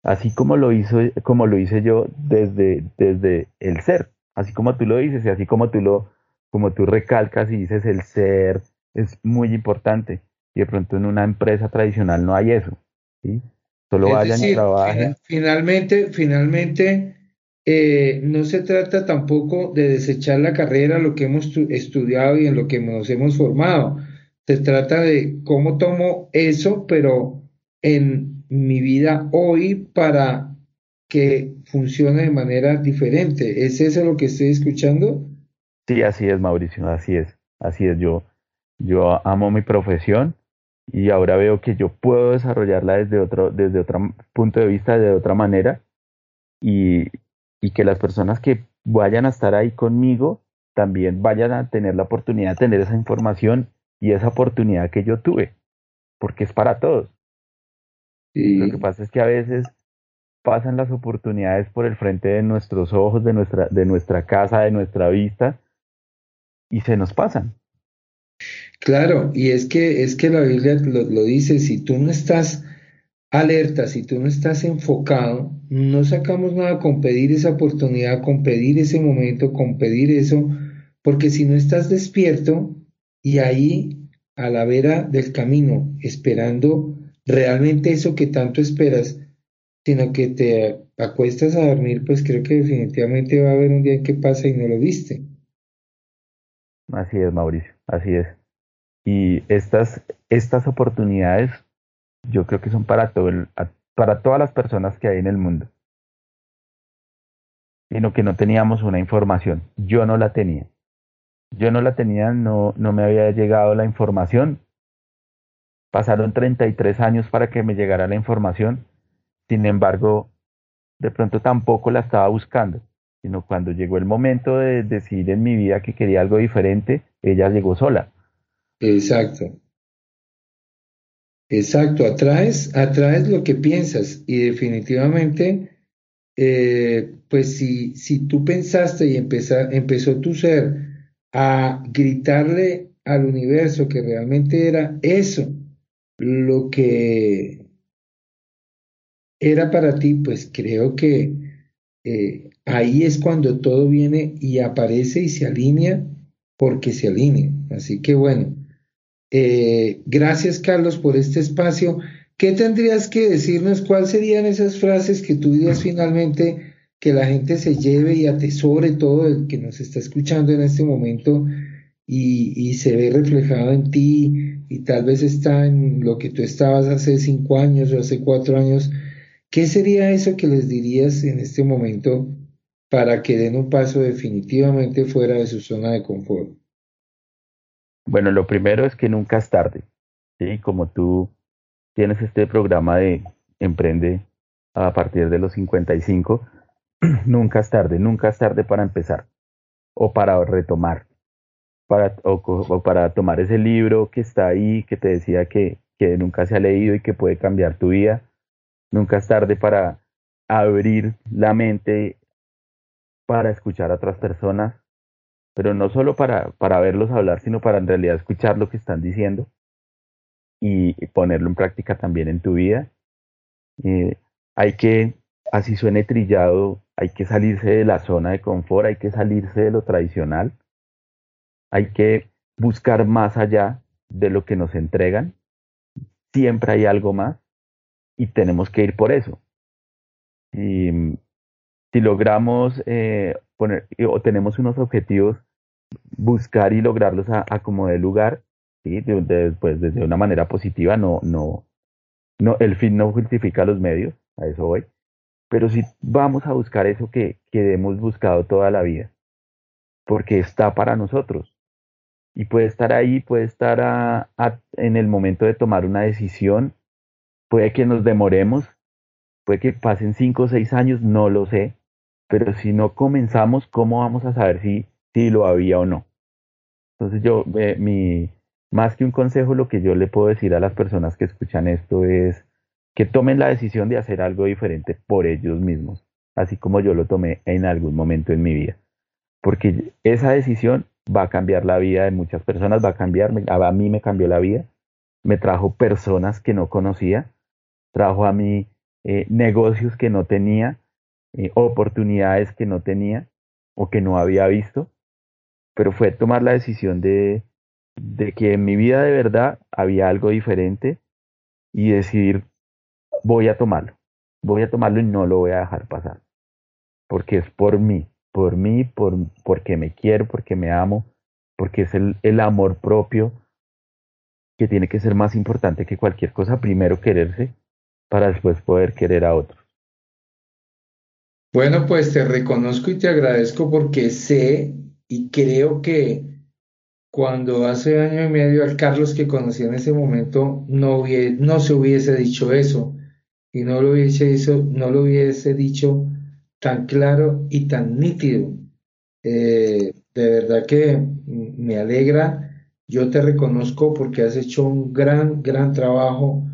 así como lo hizo, como lo hice yo desde, desde el ser, así como tú lo dices y así como tú lo, como tú recalcas y dices el ser es muy importante y de pronto en una empresa tradicional no hay eso, ¿sí? Solo vayan y trabajen. Finalmente, finalmente eh, no se trata tampoco de desechar la carrera, lo que hemos estudiado y en lo que nos hemos formado. Se trata de cómo tomo eso, pero en mi vida hoy para que funcione de manera diferente. ¿Es eso lo que estoy escuchando? Sí, así es, Mauricio, así es, así es. Yo, yo amo mi profesión y ahora veo que yo puedo desarrollarla desde otro, desde otro punto de vista, de otra manera y, y que las personas que vayan a estar ahí conmigo también vayan a tener la oportunidad de tener esa información y esa oportunidad que yo tuve, porque es para todos. Lo que pasa es que a veces pasan las oportunidades por el frente de nuestros ojos, de nuestra, de nuestra casa, de nuestra vista, y se nos pasan. Claro, y es que, es que la Biblia lo, lo dice, si tú no estás alerta, si tú no estás enfocado, no sacamos nada con pedir esa oportunidad, con pedir ese momento, con pedir eso, porque si no estás despierto, y ahí a la vera del camino, esperando realmente eso que tanto esperas, sino que te acuestas a dormir, pues creo que definitivamente va a haber un día en que pasa y no lo viste. Así es, Mauricio, así es. Y estas, estas oportunidades yo creo que son para, todo el, para todas las personas que hay en el mundo. Sino que no teníamos una información. Yo no la tenía yo no la tenía, no, no me había llegado la información. Pasaron 33 años para que me llegara la información. Sin embargo, de pronto tampoco la estaba buscando, sino cuando llegó el momento de decidir en mi vida que quería algo diferente, ella llegó sola. Exacto. Exacto, atraes, atraes lo que piensas y definitivamente, eh, pues si, si tú pensaste y empezó tu ser a gritarle al universo que realmente era eso lo que era para ti, pues creo que eh, ahí es cuando todo viene y aparece y se alinea porque se alinea. Así que bueno, eh, gracias Carlos por este espacio. ¿Qué tendrías que decirnos? ¿Cuáles serían esas frases que tú dirías finalmente? que la gente se lleve y atesore todo el que nos está escuchando en este momento y, se ve reflejado en ti y tal vez está en lo que tú estabas hace cinco años o hace cuatro años. ¿Qué sería eso que les dirías en este momento para que den un paso definitivamente fuera de su zona de confort? Bueno, lo primero es que nunca es tarde. ¿sí? Como tú tienes este programa de Emprende a partir de los 55, nunca es tarde, nunca es tarde para empezar o para retomar, para, o, para tomar ese libro que está ahí, que te decía que, que nunca se ha leído y que puede cambiar tu vida. Nunca es tarde para abrir la mente para escuchar a otras personas, pero no solo para, para verlos hablar, sino para en realidad escuchar lo que están diciendo y ponerlo en práctica también en tu vida. Eh, hay que, así suene trillado, hay que salirse de la zona de confort, hay que salirse de lo tradicional, hay que buscar más allá de lo que nos entregan, siempre hay algo más y tenemos que ir por eso. Y si logramos eh, poner o tenemos unos objetivos, buscar y lograrlos a, como de lugar, ¿sí? de, pues, desde una manera positiva, no, no, no, el fin no justifica los medios, a eso voy, pero si vamos a buscar eso que, que hemos buscado toda la vida, porque está para nosotros. Y puede estar ahí, puede estar en el momento de tomar una decisión, puede que nos demoremos, puede que pasen cinco o seis años, no lo sé, pero si no comenzamos, ¿cómo vamos a saber si, si lo había o no? Entonces yo, eh, mi, más que un consejo, lo que yo le puedo decir a las personas que escuchan esto es que tomen la decisión de hacer algo diferente por ellos mismos, así como yo lo tomé en algún momento en mi vida. Porque esa decisión va a cambiar la vida de muchas personas, va a cambiar, a mí me cambió la vida, me trajo personas que no conocía, trajo a mí eh, negocios que no tenía, eh, oportunidades que no tenía o que no había visto, pero fue tomar la decisión de, de que en mi vida de verdad había algo diferente y decidir, voy a tomarlo, voy a tomarlo y no lo voy a dejar pasar, porque es por mí, por mí, por, porque me quiero, porque me amo, porque es el, el amor propio que tiene que ser más importante que cualquier cosa, primero quererse para después poder querer a otros. Bueno, pues te reconozco y te agradezco porque sé y creo que cuando hace año y medio al Carlos que conocí en ese momento no, no se hubiese dicho eso y no lo hubiese, no lo hubiese dicho tan claro y tan nítido. Eh, de verdad que me alegra, yo te reconozco porque has hecho un gran, gran trabajo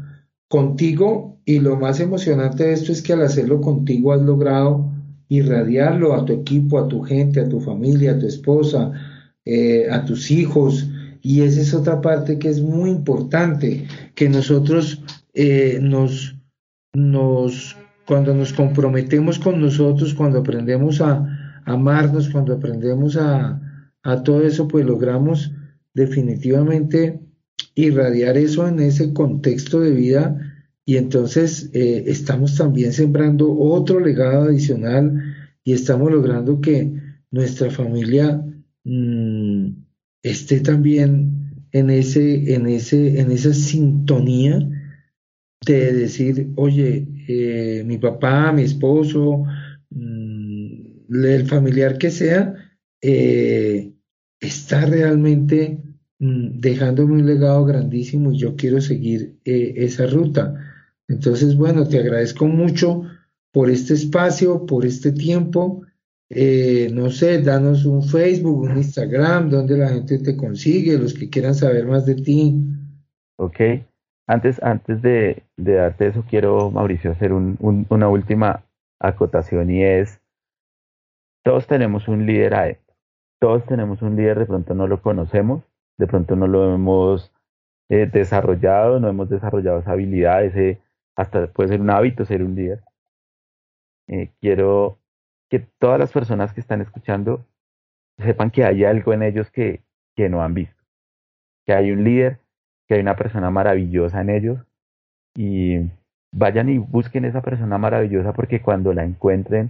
contigo y lo más emocionante de esto es que al hacerlo contigo has logrado irradiarlo a tu equipo, a tu gente, a tu familia, a tu esposa, eh, a tus hijos. Y esa es otra parte que es muy importante, que nosotros eh, nos, nos, cuando nos comprometemos con nosotros, cuando aprendemos a, amarnos, cuando aprendemos a, todo eso, pues logramos definitivamente irradiar eso en ese contexto de vida. Y entonces eh, estamos también sembrando otro legado adicional y estamos logrando que nuestra familia Mm, esté también en, ese, en, ese, en esa sintonía de decir, oye, eh, mi papá, mi esposo, mm, el familiar que sea, eh, está realmente mm, dejándome un legado grandísimo y yo quiero seguir eh, esa ruta. Entonces, bueno, te agradezco mucho por este espacio, por este tiempo eh, no sé, danos un Facebook, un Instagram, donde la gente te consigue, los que quieran saber más de ti. Ok, antes, antes de, darte eso, quiero, Mauricio, hacer una última acotación y es, todos tenemos un líder a todos tenemos un líder, de pronto no lo conocemos, de pronto no lo hemos eh, desarrollado, no hemos desarrollado esa habilidad, ese, hasta puede ser un hábito ser un líder. Eh, quiero que todas las personas que están escuchando sepan que hay algo en ellos que, que no han visto, que hay un líder, que hay una persona maravillosa en ellos y vayan y busquen esa persona maravillosa porque cuando la encuentren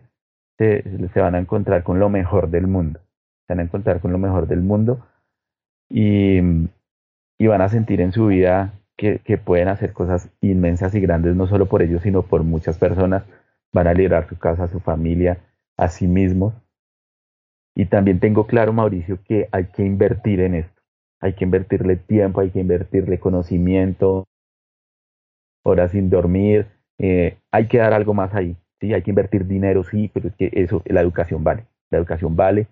se, van a encontrar con lo mejor del mundo, se van a encontrar con lo mejor del mundo y, y van a sentir en su vida que, que pueden hacer cosas inmensas y grandes, no solo por ellos, sino por muchas personas, van a liberar su casa, su familia, a sí mismos. Y también tengo claro, Mauricio, que hay que invertir en esto. Hay que invertirle tiempo, hay que invertirle conocimiento, horas sin dormir. Eh, hay que dar algo más ahí. Sí, hay que invertir dinero, sí, pero es que eso, la educación vale. La educación vale.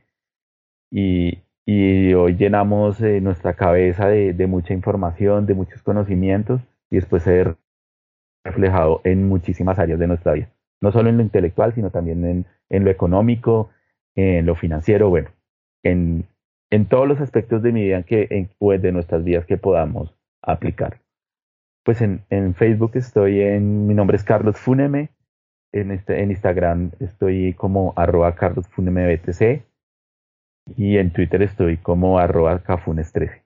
Y, y hoy llenamos eh, nuestra cabeza de, de, mucha información, de muchos conocimientos, y después ser reflejado en muchísimas áreas de nuestra vida no solo en lo intelectual, sino también en, en lo económico, en lo financiero, bueno, en, en todos los aspectos de mi vida que, en, pues, de nuestras vidas que podamos aplicar. Pues en, en, Facebook estoy en, mi nombre es Carlos Funeme, En, este, en Instagram estoy como arroba carlosfunembtc y en Twitter estoy como arroba cafunes13.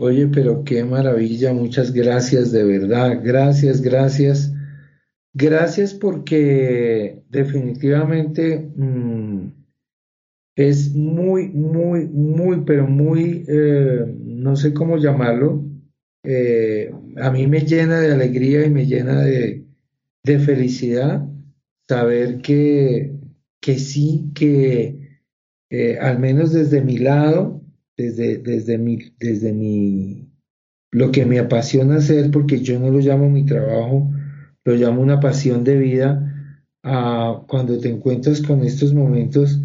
Oye, pero qué maravilla, muchas gracias de verdad, gracias, gracias. Gracias porque definitivamente mm, es muy, muy, muy, pero muy, eh, no sé cómo llamarlo, eh, a mí me llena de alegría y me llena de, de felicidad saber que, que sí, que eh, al menos desde mi lado, desde, desde, mi, desde mi, lo que me apasiona hacer, porque yo no lo llamo mi trabajo, lo llamo una pasión de vida, cuando te encuentras con estos momentos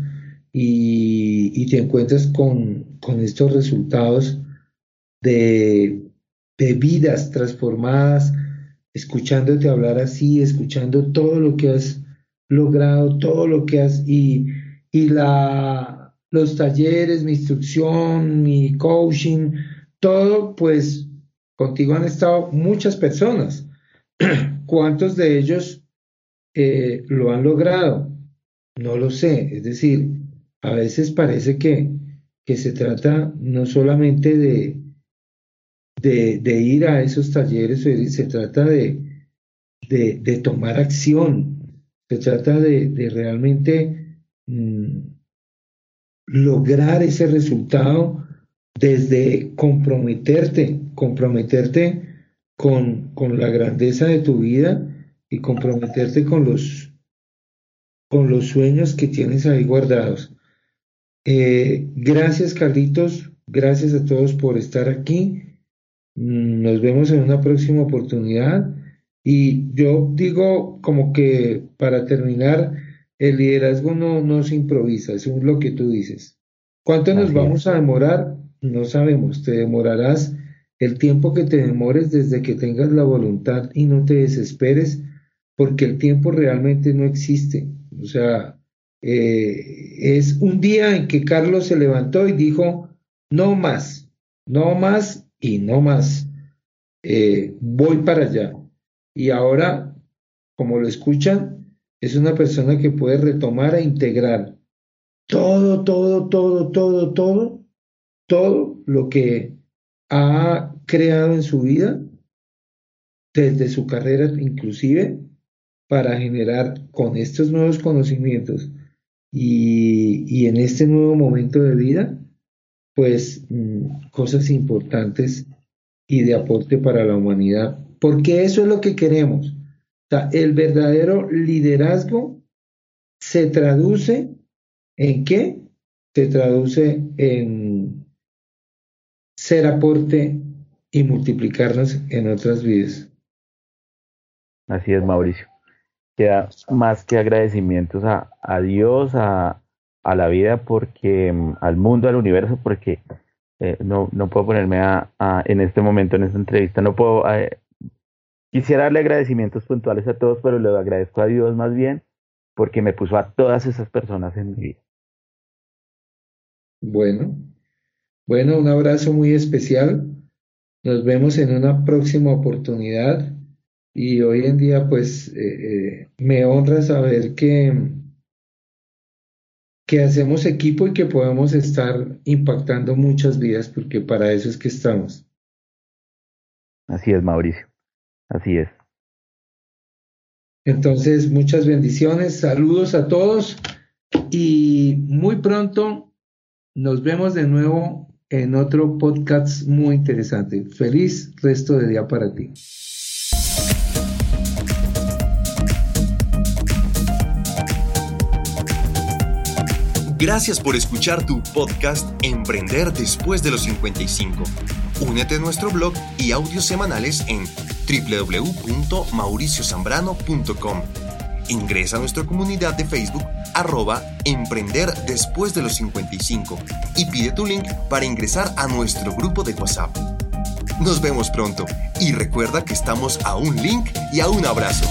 y, te encuentras con, con estos resultados de, de vidas transformadas, escuchándote hablar así, escuchando todo lo que has logrado, todo lo que has y, y la los talleres, mi instrucción, mi coaching, todo, pues contigo han estado muchas personas. ¿Cuántos de ellos eh, lo han logrado? No lo sé. Es decir, a veces parece que, que se trata no solamente de, de, ir a esos talleres, se trata de, de, de tomar acción, se trata de, realmente mm, lograr ese resultado desde comprometerte, comprometerte con, con la grandeza de tu vida y comprometerte con los, con los sueños que tienes ahí guardados. Eh, gracias Carlitos, gracias a todos por estar aquí. Nos vemos en una próxima oportunidad. Y yo digo como que para terminar, el liderazgo no, no se improvisa, es lo que tú dices. ¿Cuánto nos vamos a demorar? No sabemos, te demorarás el tiempo que te demores desde que tengas la voluntad y no te desesperes, porque el tiempo realmente no existe. O sea, eh, es un día en que Carlos se levantó y dijo, no más, no más y no más. Eh, voy para allá. Y ahora, como lo escuchan, es una persona que puede retomar e integrar todo, todo, todo, todo, todo, todo lo que ha creado en su vida, desde su carrera inclusive, para generar con estos nuevos conocimientos y, en este nuevo momento de vida, pues mm, cosas importantes y de aporte para la humanidad, porque eso es lo que queremos el verdadero liderazgo se traduce en qué? Se traduce en ser aporte y multiplicarnos en otras vidas. Así es, Mauricio. Queda más que agradecimientos a, Dios, a, la vida, porque mm, al mundo, al universo, porque eh, no, no puedo ponerme a, en este momento, en esta entrevista, no puedo eh, Quisiera darle agradecimientos puntuales a todos, pero le agradezco a Dios más bien porque me puso a todas esas personas en mi vida. Bueno, bueno, un abrazo muy especial. Nos vemos en una próxima oportunidad y hoy en día pues eh, eh, me honra saber que, que hacemos equipo y que podemos estar impactando muchas vidas porque para eso es que estamos. Así es, Mauricio. Así es. Entonces, muchas bendiciones, saludos a todos y muy pronto nos vemos de nuevo en otro podcast muy interesante. Feliz resto de día para ti. Gracias por escuchar tu podcast Emprender después de los 55. Únete a nuestro blog y audios semanales en www.mauriciosambrano.com. Ingresa a nuestra comunidad de Facebook arroba Emprender después de los 55 y pide tu link para ingresar a nuestro grupo de WhatsApp. Nos vemos pronto y recuerda que estamos a un link y a un abrazo.